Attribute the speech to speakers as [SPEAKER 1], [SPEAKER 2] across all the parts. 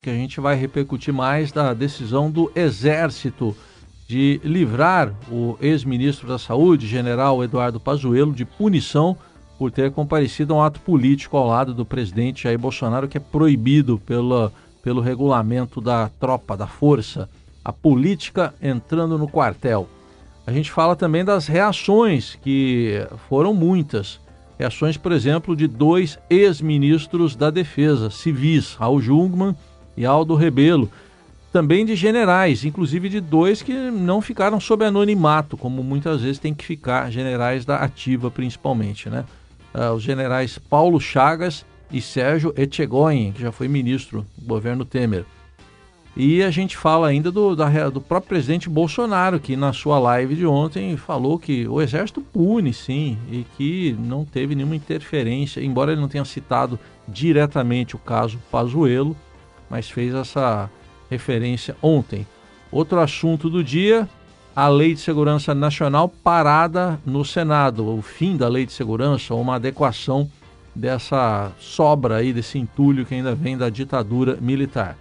[SPEAKER 1] que a gente vai repercutir mais da decisão do Exército de livrar o ex-ministro da Saúde, general Eduardo Pazuello, de punição por ter comparecido a um ato político ao lado do presidente Jair Bolsonaro, que é proibido pela, pelo regulamento da tropa, da força. A política entrando no quartel. A gente fala também das reações, que foram muitas. Reações, por exemplo, de dois ex-ministros da Defesa, civis, Raul Jungmann e Aldo Rebelo. Também de generais, inclusive de dois que não ficaram sob anonimato, como muitas vezes tem que ficar, generais da ativa principalmente, né? Uh, os generais Paulo Chagas e Sérgio Etchegoyen, que já foi ministro do governo Temer. E a gente fala ainda do, da, do próprio presidente Bolsonaro, que na sua live de ontem falou que o exército pune, sim, e que não teve nenhuma interferência, embora ele não tenha citado diretamente o caso Pazuello, mas fez essa referência ontem. Outro assunto do dia, a Lei de Segurança Nacional parada no Senado, o fim da Lei de Segurança, uma adequação dessa sobra aí, desse entulho que ainda vem da ditadura militar.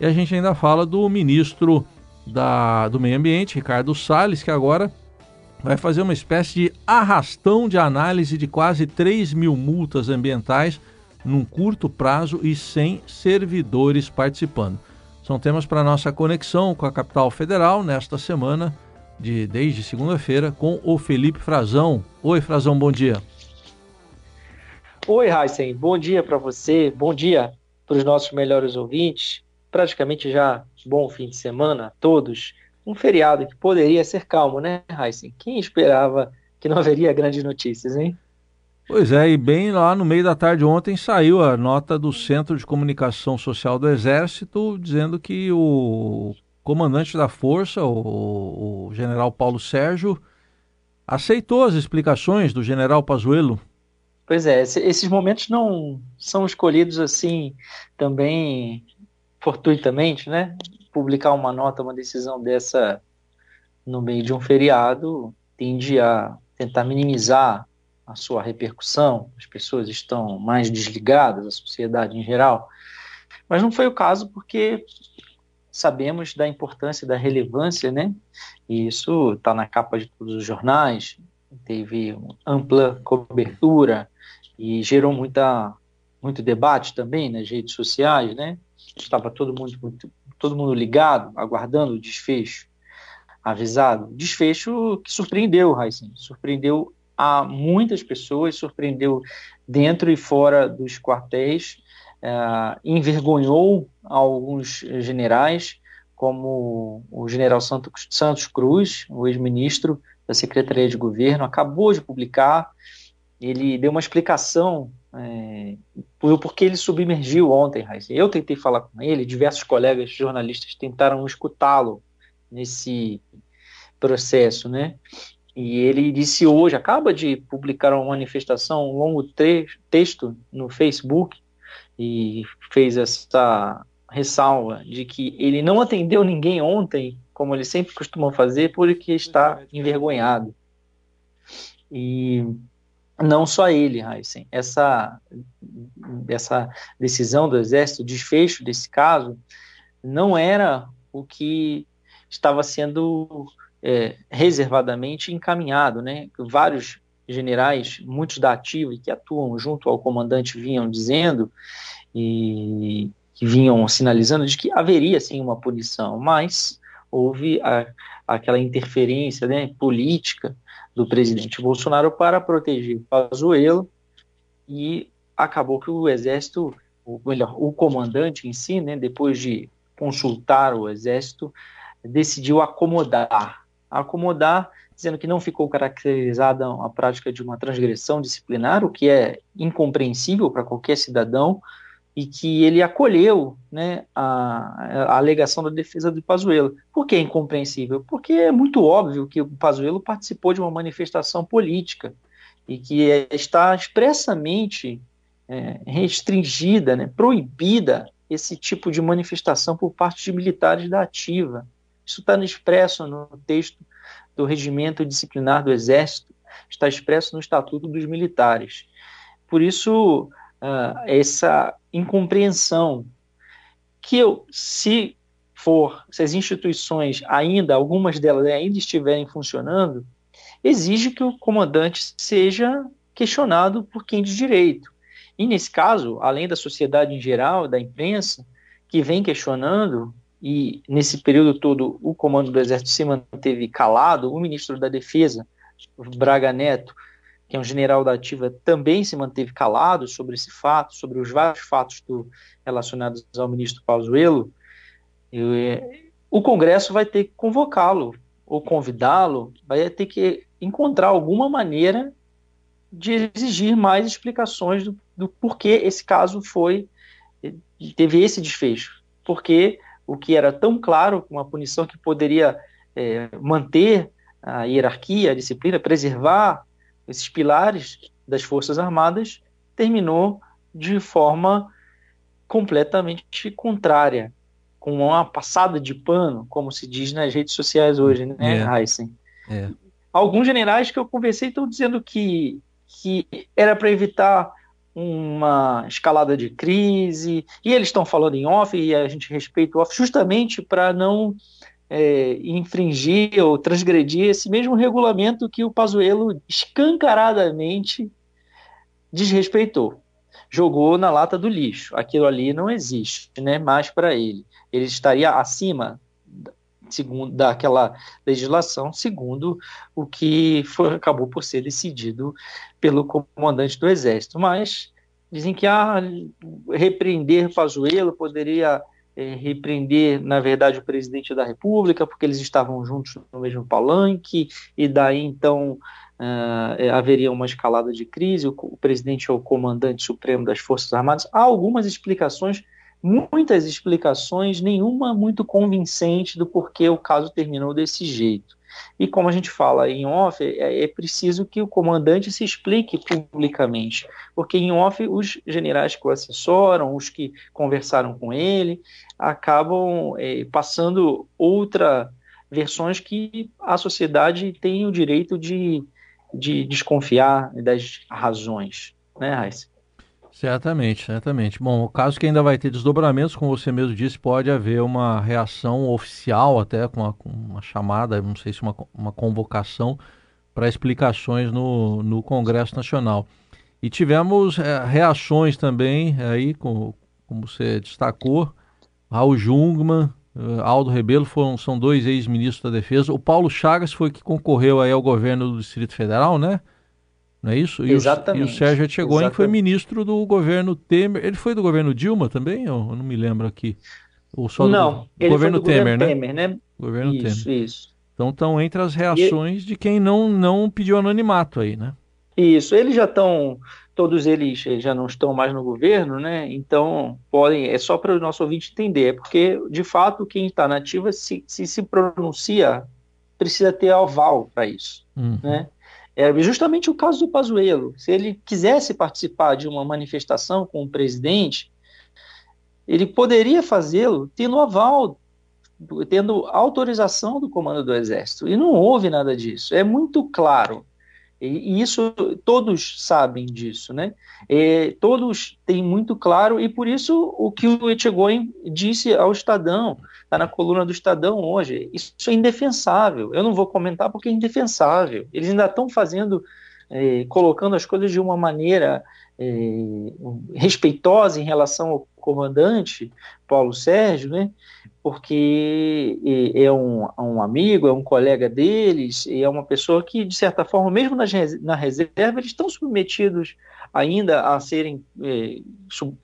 [SPEAKER 1] E a gente ainda fala do ministro da, do Meio Ambiente, Ricardo Salles, que agora vai fazer uma espécie de arrastão de análise de quase 3 mil multas ambientais num curto prazo e sem servidores participando. São temas para nossa conexão com a capital federal nesta semana, de desde segunda-feira, com o Felipe Frazão. Oi, Frazão, bom dia.
[SPEAKER 2] Oi, Heisen, bom dia para você, bom dia para os nossos melhores ouvintes praticamente já bom fim de semana a todos. Um feriado que poderia ser calmo, né, Heisen? Quem esperava que não haveria grandes notícias, hein?
[SPEAKER 1] Pois é, e bem lá no meio da tarde ontem saiu a nota do Centro de Comunicação Social do Exército dizendo que o comandante da força, o, o general Paulo Sérgio, aceitou as explicações do general Pazuello.
[SPEAKER 2] Pois é, esses momentos não são escolhidos assim também fortuitamente, né, publicar uma nota, uma decisão dessa no meio de um feriado tende a tentar minimizar a sua repercussão, as pessoas estão mais desligadas, a sociedade em geral. Mas não foi o caso porque sabemos da importância, da relevância, né? E isso está na capa de todos os jornais, teve ampla cobertura e gerou muita, muito debate também nas redes sociais, né? estava todo mundo, todo mundo ligado, aguardando o desfecho, avisado. Desfecho que surpreendeu, Raíssen, surpreendeu a muitas pessoas, surpreendeu dentro e fora dos quartéis, uh, envergonhou alguns generais, como o general Santos Cruz, o ex-ministro da Secretaria de Governo, acabou de publicar, ele deu uma explicação é, porque ele submergiu ontem, Raíssa. Eu tentei falar com ele, diversos colegas jornalistas tentaram escutá-lo nesse processo, né? E ele disse hoje, acaba de publicar uma manifestação, um longo texto no Facebook, e fez essa ressalva de que ele não atendeu ninguém ontem, como ele sempre costuma fazer, porque está envergonhado. E não só ele, Heisen. Essa, essa decisão do Exército, o desfecho desse caso, não era o que estava sendo é, reservadamente encaminhado. Né? Vários generais, muitos da ativa e que atuam junto ao comandante, vinham dizendo e que vinham sinalizando de que haveria sim uma punição, mas houve a, aquela interferência né, política do presidente Bolsonaro para proteger Pazuello e acabou que o exército, ou melhor, o comandante em si, né, depois de consultar o exército, decidiu acomodar, acomodar, dizendo que não ficou caracterizada a prática de uma transgressão disciplinar, o que é incompreensível para qualquer cidadão, e que ele acolheu né, a, a, alegação da defesa do Pazuello. Por que é incompreensível? Porque é muito óbvio que o Pazuello participou de uma manifestação política e que é, está expressamente é, restringida, né, proibida esse tipo de manifestação por parte de militares da ativa. Isso está expresso no texto do regimento disciplinar do Exército, está expresso no Estatuto dos Militares. Por isso, uh, essa incompreensão que eu, se for, se as instituições ainda, algumas delas ainda estiverem funcionando, exige que o comandante seja questionado por quem de direito. E nesse caso, além da sociedade em geral, da imprensa, que vem questionando, e nesse período todo o comando do Exército se manteve calado, o ministro da Defesa, Braga Neto, que é um general da ativa, também se manteve calado sobre esse fato, sobre os vários fatos do, relacionados ao ministro Pazuello, o Congresso vai ter que convocá-lo ou convidá-lo, vai ter que encontrar alguma maneira de exigir mais explicações do, do porquê esse caso foi teve esse desfecho, porque o que era tão claro, uma punição que poderia é, manter a hierarquia, a disciplina, preservar esses pilares das Forças Armadas, terminou de forma completamente contrária, com uma passada de pano, como se diz nas redes sociais hoje, né, é. Heisen? É. Alguns generais que eu conversei estão dizendo que, que era para evitar uma escalada de crise, e eles estão falando em off, e a gente respeita o off, justamente para não é, infringir ou transgredir esse mesmo regulamento que o Pazuello escancaradamente desrespeitou. Jogou na lata do lixo. Aquilo ali não existe, né? Mais para ele. Ele estaria acima segundo daquela legislação, segundo o que foi, acabou por ser decidido pelo comandante do Exército. Mas dizem que ah, repreender Pazuello poderia é, repreender, na verdade, o presidente da República, porque eles estavam juntos no mesmo palanque, e daí então uh, haveria uma escalada de crise, o, o presidente é o comandante supremo das Forças Armadas. Há algumas explicações, muitas explicações, nenhuma muito convincente do porquê o caso terminou desse jeito. E como a gente fala em off, é, é, preciso que o comandante se explique publicamente, porque em off os generais que o assessoram, os que conversaram com ele, acabam é, passando outra versões que a sociedade tem o direito de, de desconfiar das razões, né, Raíssa?
[SPEAKER 1] Certamente, certamente. Bom, o caso que ainda vai ter desdobramentos, como você mesmo disse, pode haver uma reação oficial, até com uma, uma chamada, não sei se uma, uma convocação para explicações no, no Congresso Nacional. E tivemos é, reações também, aí, com, como você destacou, Raul Jungmann, eh, Aldo Rebelo foram, são dois ex-ministros da Defesa. O Paulo Chagas foi que concorreu aí ao governo do Distrito Federal, né? Não é isso? E
[SPEAKER 2] Exatamente.
[SPEAKER 1] O, e o Sérgio Etchegoyen foi ministro do governo Temer. Ele foi do governo Dilma também? Eu, não me lembro aqui.
[SPEAKER 2] Ou só não, do, governo do Temer, governo né? Temer, né?
[SPEAKER 1] Governo isso, Temer. Isso. Então estão entre as reações e... de quem não, não pediu anonimato aí, né?
[SPEAKER 2] Isso, eles já estão, todos eles já não estão mais no governo, né? Então, podem, é só para o nosso ouvinte entender, é porque, de fato, quem está na ativa, se, se, se pronuncia, precisa ter aval para isso, uhum. né? É justamente o caso do Pazuello. Se ele quisesse participar de uma manifestação com o presidente, ele poderia fazê-lo tendo aval, tendo autorização do comando do Exército. E não houve nada disso. É muito claro. E, isso todos sabem disso, né? É, todos têm muito claro, e por isso o que o Etchegoyen disse ao Estadão, está na coluna do Estadão hoje, isso é indefensável. Eu não vou comentar porque é indefensável. Eles ainda estão fazendo, é, colocando as coisas de uma maneira é, respeitosa em relação ao comandante Paulo Sérgio, né? Porque é um, um, amigo, é um colega deles, e é uma pessoa que, de certa forma, mesmo na, na reserva, eles estão submetidos ainda a serem é,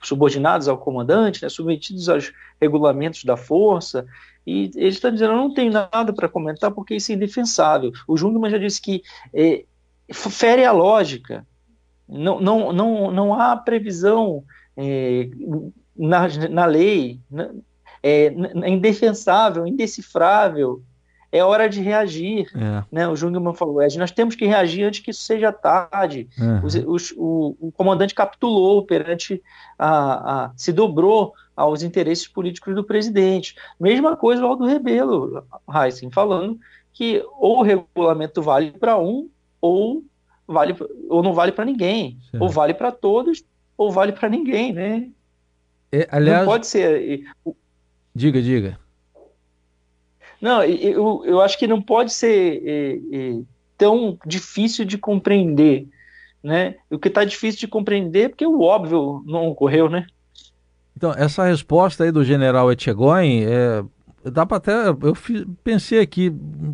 [SPEAKER 2] subordinados ao comandante, né, submetidos aos regulamentos da força, e eles estão dizendo, eu não tenho nada para comentar porque isso é indefensável. O Jungmann já disse que é, fere a lógica, não, não, não, não há previsão é, na, na lei, é, indefensável, indecifrável, é hora de reagir. É. Né? O Jungmann falou, é, nós temos que reagir antes que isso seja tarde. Uhum. Os, os, o, o, comandante capitulou perante a, a, se dobrou aos interesses políticos do presidente. Mesma coisa o Aldo Rebelo, Heisen, falando que ou o regulamento vale para um ou vale ou não vale para ninguém, Sim. ou vale para todos ou vale para ninguém, né?
[SPEAKER 1] É, aliás,
[SPEAKER 2] não pode ser
[SPEAKER 1] Diga, diga.
[SPEAKER 2] Não, eu, eu acho que não pode ser é, é, tão difícil de compreender, né? O que está difícil de compreender é porque o óbvio não ocorreu, né?
[SPEAKER 1] Então, essa resposta aí do general Etchegóin, é, dá para até. Eu pensei aqui,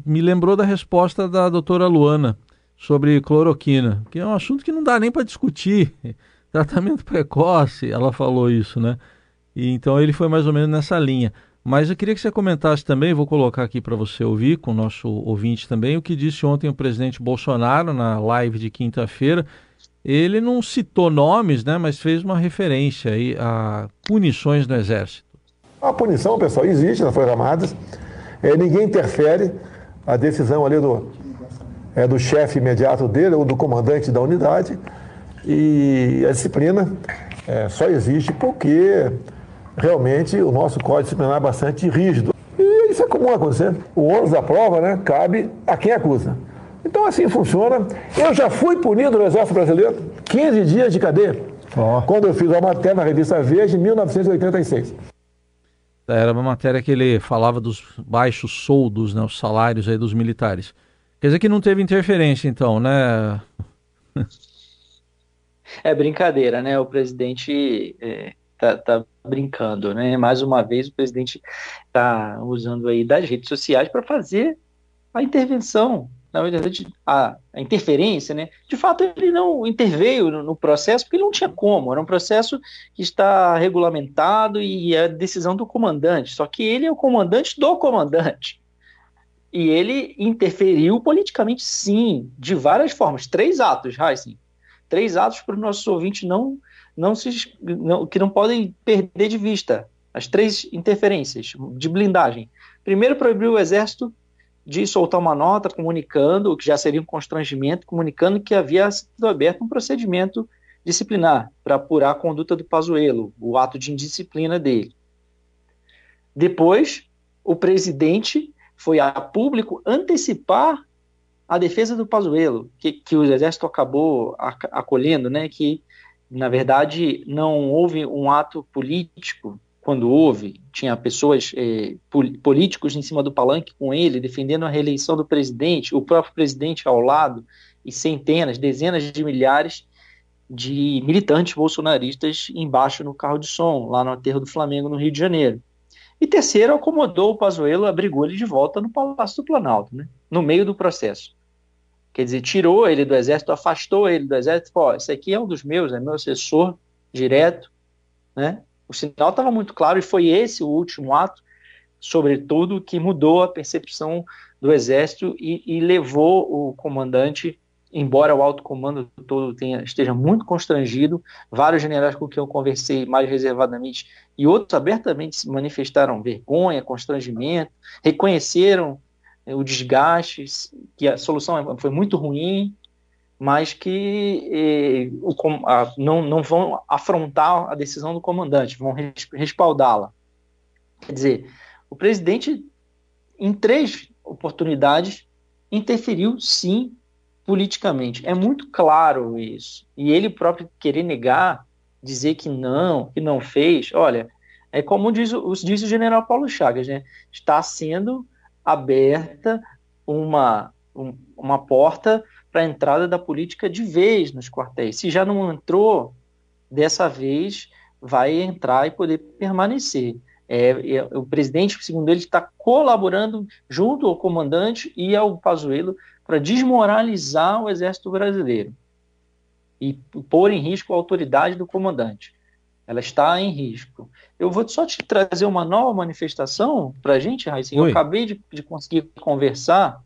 [SPEAKER 1] me lembrou da resposta da doutora Luana sobre cloroquina, que é um assunto que não dá nem para discutir. Tratamento precoce, ela falou isso, né? E, então ele foi mais ou menos nessa linha. Mas eu queria que você comentasse também, vou colocar aqui para você ouvir, com o nosso ouvinte também, o que disse ontem o presidente Bolsonaro na live de quinta-feira. Ele não citou nomes, né, mas fez uma referência aí a punições no Exército.
[SPEAKER 3] A punição, pessoal, existe nas Forças Armadas. É, ninguém interfere. A decisão ali do, é, do chefe imediato dele ou do comandante da unidade. E a disciplina é, só existe porque realmente o nosso código disciplinar é bastante rígido. E isso é comum acontecer. O ônus da prova né, cabe a quem acusa. Então assim funciona. Eu já fui punido no Exército Brasileiro 15 dias de cadeia. Oh. Quando eu fiz a matéria na revista Veja em 1986.
[SPEAKER 1] Era uma matéria que ele falava dos baixos soldos, né, os salários aí dos militares. Quer dizer que não teve interferência, então, né?
[SPEAKER 2] É brincadeira, né? O presidente é, tá, tá, brincando, né? Mais uma vez o presidente tá usando aí das redes sociais para fazer a intervenção, na verdade, a, a, interferência, né? De fato, ele não interveio no, no, processo porque não tinha como. Era um processo que está regulamentado e é decisão do comandante. Só que ele é o comandante do comandante. E ele interferiu politicamente, sim, de várias formas. Três atos, Heisen. Três atos para os nossos ouvintes não, não se, não, que não podem perder de vista. As três interferências de blindagem. Primeiro, proibiu o Exército de soltar uma nota comunicando, o que já seria um constrangimento, comunicando que havia sido aberto um procedimento disciplinar para apurar a conduta do Pazuello, o ato de indisciplina dele. Depois, o presidente foi a público antecipar a defesa do Pazuello, que, que o exército acabou acolhendo, né, que na verdade não houve um ato político quando houve, tinha pessoas eh, políticos em cima do palanque com ele, defendendo a reeleição do presidente, o próprio presidente ao lado, e centenas, dezenas de milhares de militantes bolsonaristas embaixo no carro de som, lá no aterro do Flamengo, no Rio de Janeiro. E terceiro, acomodou o Pazuello, abrigou ele de volta no Palácio do Planalto, né? no meio do processo. Quer dizer, tirou ele do exército, afastou ele do exército, falou, esse aqui é um dos meus, é meu assessor direto, né? O sinal estava muito claro e foi esse o último ato, sobretudo, que mudou a percepção do exército e, e levou o comandante embora o alto comando todo tenha, esteja muito constrangido, vários generais com quem eu conversei mais reservadamente e outros abertamente se manifestaram vergonha, constrangimento, reconheceram eh, o desgaste, que a solução foi muito ruim, mas que o, a, não, não vão afrontar a decisão do comandante, vão respaldá-la. Quer dizer, o presidente, em três oportunidades, interferiu sim politicamente. É muito claro isso. E ele próprio querer negar, dizer que não, que não fez, olha, é como diz, diz o general Paulo Chagas, né? Está sendo aberta uma, um, uma porta para a entrada da política de vez nos quartéis. Se já não entrou, dessa vez vai entrar e poder permanecer. É, é, o presidente, segundo ele, está colaborando junto ao comandante e ao Pazuello para desmoralizar o exército brasileiro e pôr em risco a autoridade do comandante. Ela está em risco. Eu vou só te trazer uma nova manifestação para a gente, Raíssa. Eu acabei de, de, conseguir conversar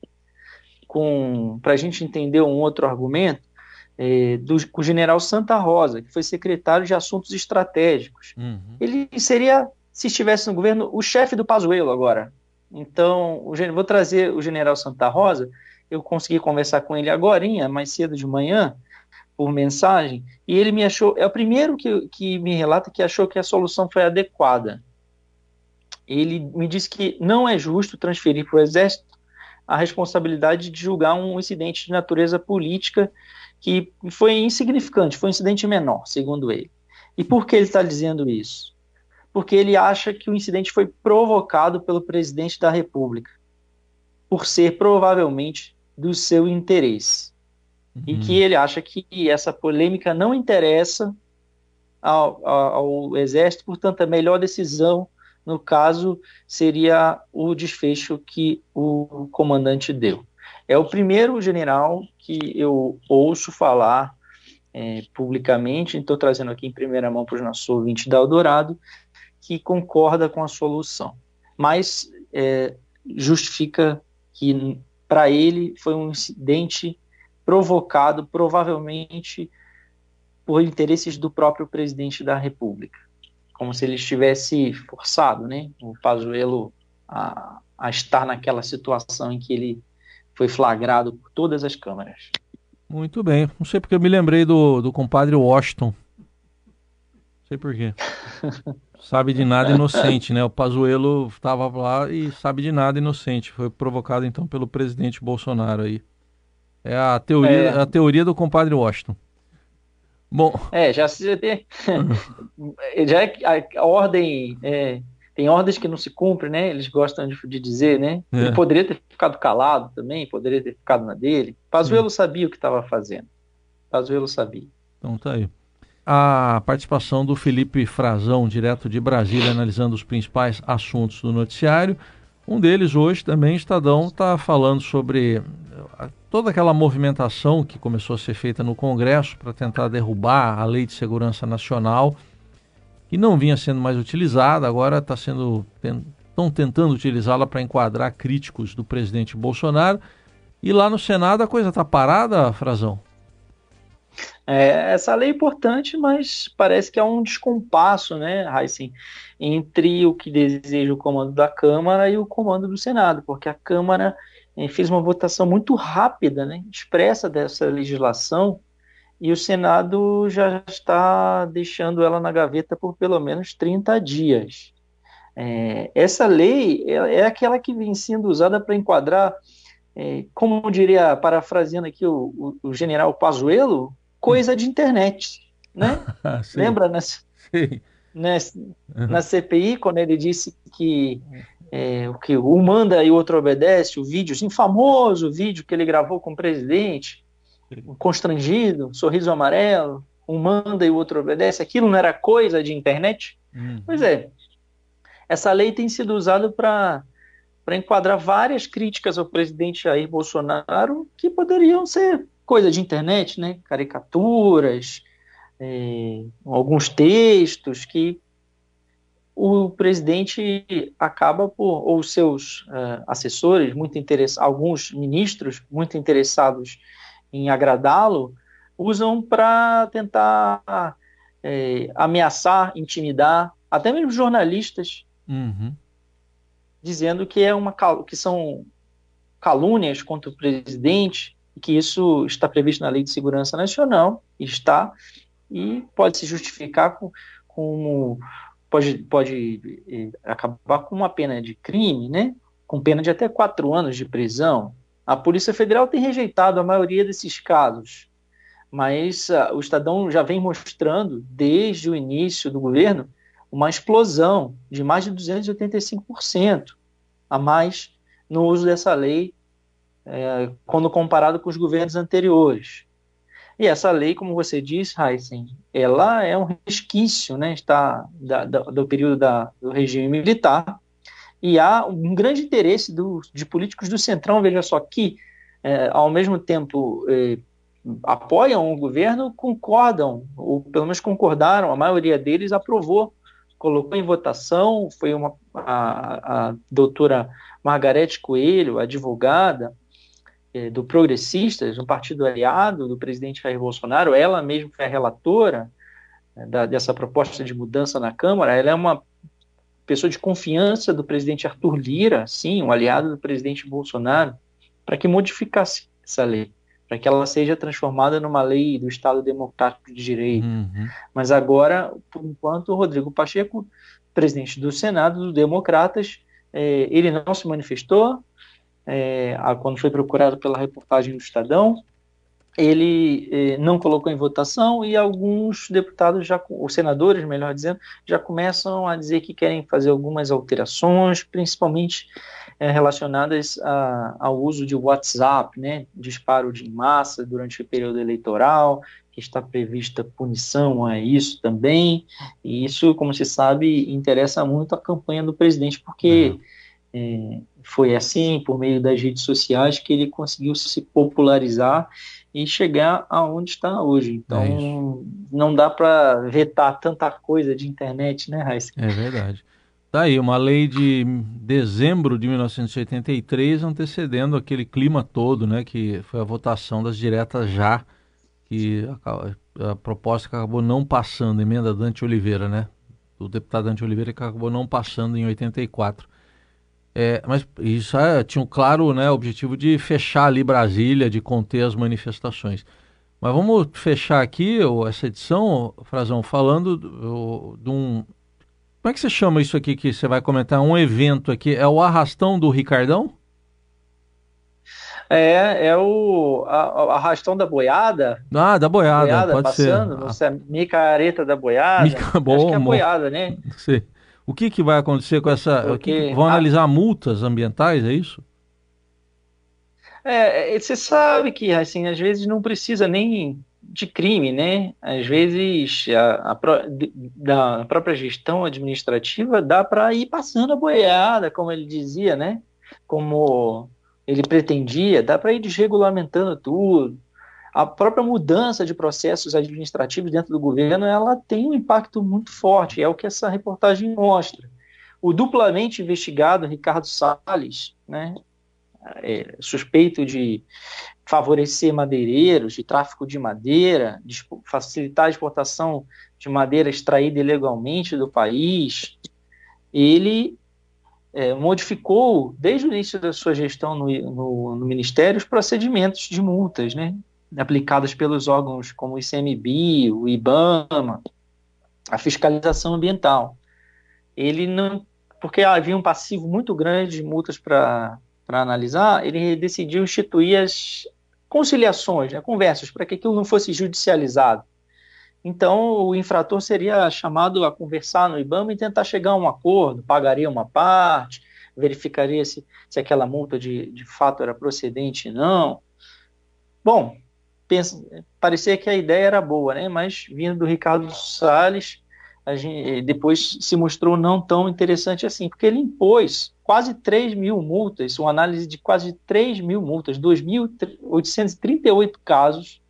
[SPEAKER 2] com para a gente entender um outro argumento é, do, com o general Santa Rosa, que foi secretário de Assuntos Estratégicos. Uhum. Ele seria, se estivesse no governo, o chefe do Pazuello agora. Então, o, vou trazer o general Santa Rosa eu consegui conversar com ele agora, mais cedo de manhã, por mensagem, e ele me achou, é o primeiro que, que me relata que achou que a solução foi adequada. Ele me disse que não é justo transferir para o Exército a responsabilidade de julgar um incidente de natureza política que foi insignificante, foi um incidente menor, segundo ele. E por que ele está dizendo isso? porque ele acha que o incidente foi provocado pelo presidente da República, por ser provavelmente do seu interesse. Uhum. E que ele acha que essa polêmica não interessa ao, ao, ao Exército, portanto, a melhor decisão, no caso, seria o desfecho que o comandante deu. É o primeiro general que eu ouço falar é, publicamente, estou trazendo aqui em primeira mão para os nossos ouvintes da Eldorado, que concorda com a solução. Mas é, justifica que, para ele, foi um incidente provocado, provavelmente, por interesses do próprio presidente da República. Como se ele estivesse forçado, né, o Pazuello, a, a estar naquela situação em que ele foi flagrado por todas as câmaras.
[SPEAKER 1] Muito bem. Não sei porque eu me lembrei do, do compadre Washington. Não sei por quê. sabe de nada inocente, né? O Pazuello estava lá e sabe de nada inocente. Foi provocado então pelo presidente Bolsonaro aí. É a teoria, é. a teoria do compadre Washington.
[SPEAKER 2] Bom. É, já se tem. já é a, ordem é, tem ordens que não se cumprem, né? Eles gostam de, de dizer, né? É. Ele poderia ter ficado calado também, poderia ter ficado na dele. Pazuello sabia o que estava fazendo. Pazuello sabia.
[SPEAKER 1] Então tá aí. A participação do Felipe Frazão, direto de Brasília, analisando os principais assuntos do noticiário. Um deles hoje também, Estadão, está falando sobre toda aquela movimentação que começou a ser feita no Congresso para tentar derrubar a Lei de Segurança Nacional que não vinha sendo mais utilizada, agora está sendo estão tentando utilizá-la para enquadrar críticos do presidente Bolsonaro. E lá no Senado a coisa está parada, Frazão?
[SPEAKER 2] É, essa lei é importante, mas parece que há um descompasso, né, Heisen, entre o que deseja o comando da Câmara e o comando do Senado, porque a Câmara eh, fez uma votação muito rápida, né, expressa dessa legislação, e o Senado já está deixando ela na gaveta por pelo menos 30 dias. É, essa lei é, é, aquela que vem sendo usada para enquadrar, é, como diria, parafraseando aqui o, o, o, general Pazuello, coisa de internet. Né? Lembra nessa, nessa, na CPI, quando ele disse que é, o que um manda e o outro obedece, o vídeo, assim, famoso vídeo que ele gravou com o presidente, constrangido, sorriso amarelo, um manda e o outro obedece, aquilo não era coisa de internet? Uhum. Pois é, essa lei tem sido usada para para enquadrar várias críticas ao presidente Jair Bolsonaro que poderiam ser coisa de internet, né? Caricaturas, é, alguns textos que o presidente acaba por, ou seus uh, assessores, muito interessados, alguns ministros muito interessados em agradá-lo, usam para tentar é, ameaçar, intimidar, até mesmo jornalistas, uhum. dizendo que é uma que são calúnias contra o presidente e que isso está previsto na Lei de Segurança Nacional, está e pode se justificar com, com pode pode é, acabar com uma pena de crime, né? Com pena de até quatro anos de prisão, a Polícia Federal tem rejeitado a maioria desses casos, mas uh, o Estadão já vem mostrando, desde o início do governo, uma explosão de mais de 285% a mais no uso dessa lei é, quando comparado com os governos anteriores. E essa lei, como você disse, Heisen, ela é um resquício né, está, da, da, do período da, do regime militar, e há um grande interesse do, de políticos do Centrão, veja só, que é, ao mesmo tempo é, apoiam o governo, concordam, ou pelo menos concordaram, a maioria deles aprovou, colocou em votação, foi uma, a, a doutora Margarete Coelho, advogada do Progressistas, um partido aliado do presidente Jair Bolsonaro, ela mesma foi a relatora é, da, dessa proposta de mudança na Câmara, ela é uma pessoa de confiança do presidente Arthur Lira, sim, um aliado do presidente Bolsonaro, para que modificasse essa lei, para que ela seja transformada numa lei do Estado Democrático de Direito. Uhum. Mas agora, por enquanto, o Rodrigo Pacheco, presidente do Senado, dos Democratas, é, ele não se manifestou é, quando foi procurado pela reportagem do Estadão. ele eh, não colocou em votação e alguns deputados, já, os senadores, melhor dizendo, já começam a dizer que querem fazer algumas alterações, principalmente eh, relacionadas a, ao uso de WhatsApp, né, disparo de massa durante o período eleitoral, que está prevista punição a isso também, e isso, como se sabe, interessa muito a campanha do presidente, porque uhum. eh, foi assim, por meio das redes sociais, que ele conseguiu se popularizar e chegar aonde está hoje. Então, é não dá para vetar tanta coisa de internet, né, Raíssa?
[SPEAKER 1] É verdade. Tá aí, uma lei de dezembro de 1983 antecedendo aquele clima todo, né, que foi a votação das diretas já, que a, a proposta que acabou não passando, emenda Dante Oliveira, né, do deputado Dante Oliveira que acabou não passando em 84. É, mas isso é, tinha um claro né, objetivo de fechar ali Brasília, de conter as manifestações. Mas vamos fechar aqui essa edição, Frazão, falando de um. Como é que você chama isso aqui que você vai comentar? Um evento aqui. É o arrastão do Ricardão?
[SPEAKER 2] É, é o a, arrastão da boiada.
[SPEAKER 1] Ah, da boiada, boiada pode
[SPEAKER 2] passando, ser. Ah. Micareta da boiada. Mica... Bom, Acho que é boiada, né?
[SPEAKER 1] Sim. O que, que vai acontecer com essa. Porque, vão analisar a... multas ambientais, é isso?
[SPEAKER 2] É, é, você sabe que assim, às vezes não precisa nem de crime, né? Às vezes a, a, da própria gestão administrativa dá para ir passando a boiada, como ele dizia, né? Como ele pretendia, dá para ir desregulamentando tudo a própria mudança de processos administrativos dentro do governo ela tem um impacto muito forte, é o que essa reportagem mostra. O duplamente investigado Ricardo Salles, né, é, suspeito de favorecer madeireiros, de tráfico de madeira, de facilitar a exportação de madeira extraída ilegalmente do país, ele é, modificou, desde o início da sua gestão no, no, no, Ministério, os procedimentos de multas, né? Aplicadas pelos órgãos como o ICMBio, o IBAMA, a fiscalização ambiental. Ele não, porque havia um passivo muito grande de multas para analisar, ele decidiu instituir as conciliações, né, conversas, para que aquilo não fosse judicializado. Então, o infrator seria chamado a conversar no IBAMA e tentar chegar a um acordo, pagaria uma parte, verificaria se, se aquela multa de, de fato era procedente ou não. Bom, pensa, parecia que a ideia era boa, né? Mas vindo do Ricardo Salles, gente, depois se mostrou não tão interessante assim, porque ele impôs quase 3 mil multas, uma análise de quase 3 mil multas, 2.838 casos,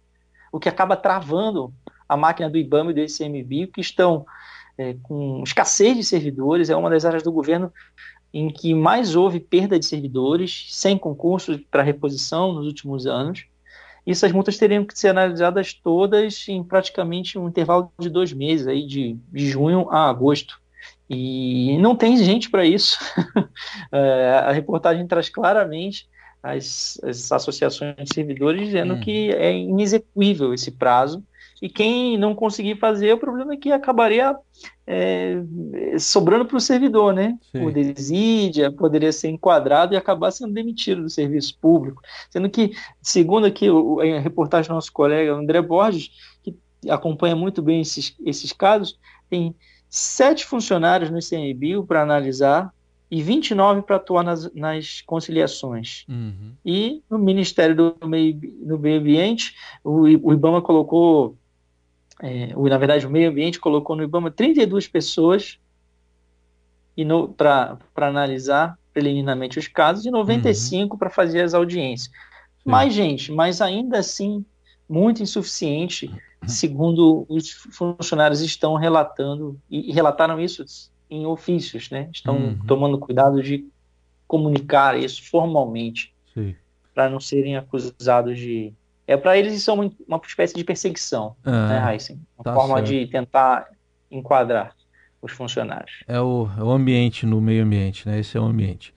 [SPEAKER 2] o que acaba travando a máquina do IBAMA e do ICMBio, que estão é, com escassez de servidores, é uma das áreas do governo em que mais houve perda de servidores, sem concurso para reposição nos últimos anos, e essas multas teriam que ser analisadas todas em praticamente um intervalo de dois meses, aí de, de junho a agosto. E não tem gente para isso. é, a reportagem traz claramente as, as, associações de servidores dizendo hum. que é inexequível esse prazo e quem não conseguir fazer, o problema é que acabaria é, sobrando para o servidor, né? Sim. O desídia poderia ser enquadrado e acabar sendo demitido do serviço público. Sendo que, segundo aqui a reportagem do nosso colega André Borges, que acompanha muito bem esses, esses casos, tem sete funcionários no ICMBio para analisar e 29 para atuar nas, nas conciliações. Uhum. E no Ministério do Meio, do Meio Ambiente, o, o IBAMA colocou é, o, na verdade, o meio ambiente colocou no IBAMA 32 pessoas para analisar preliminarmente os casos e 95 uhum. para fazer as audiências. Sim. Mais gente, mas ainda assim muito insuficiente, segundo os funcionários estão relatando, e relataram isso em ofícios, né? Estão uhum. tomando cuidado de comunicar isso formalmente, para não serem acusados de é, para eles isso é uma, uma espécie de perseguição, ah, né, Heisen? Uma tá forma certo. de tentar enquadrar os funcionários.
[SPEAKER 1] É o, é o ambiente no meio ambiente, né? Esse é o ambiente.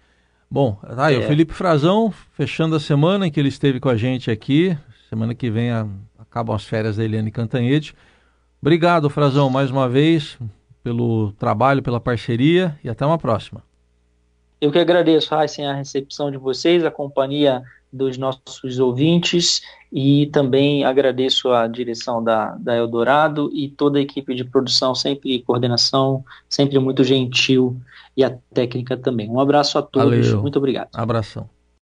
[SPEAKER 1] Bom, tá aí, é. o Felipe Frazão, fechando a semana em que ele esteve com a gente aqui. Semana que vem a, acabam as férias da Eliane Cantanhede. Obrigado, Frazão, mais uma vez, pelo trabalho, pela parceria e até uma próxima.
[SPEAKER 2] Eu que agradeço, Heisen, a recepção de vocês, a companhia dos nossos ouvintes e também agradeço a direção da, da Eldorado e toda a equipe de produção, sempre coordenação, sempre muito gentil e a técnica também. Um abraço a todos,
[SPEAKER 1] Valeu.
[SPEAKER 2] muito obrigado.
[SPEAKER 1] Abração.